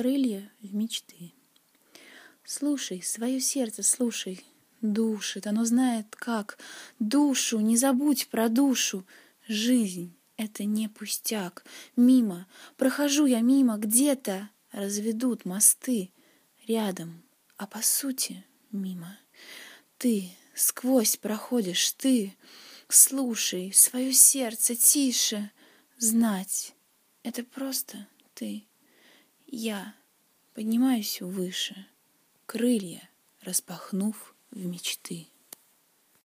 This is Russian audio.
Крылья в мечты. Слушай, свое сердце слушай, душит, оно знает как. Душу, не забудь про душу. Жизнь — это не пустяк. Мимо, прохожу я мимо, где-то разведут мосты. Рядом, а по сути мимо. Ты сквозь проходишь, ты. Слушай, свое сердце тише. Знать — это просто ты. Я поднимаюсь выше, крылья распахнув в мечты.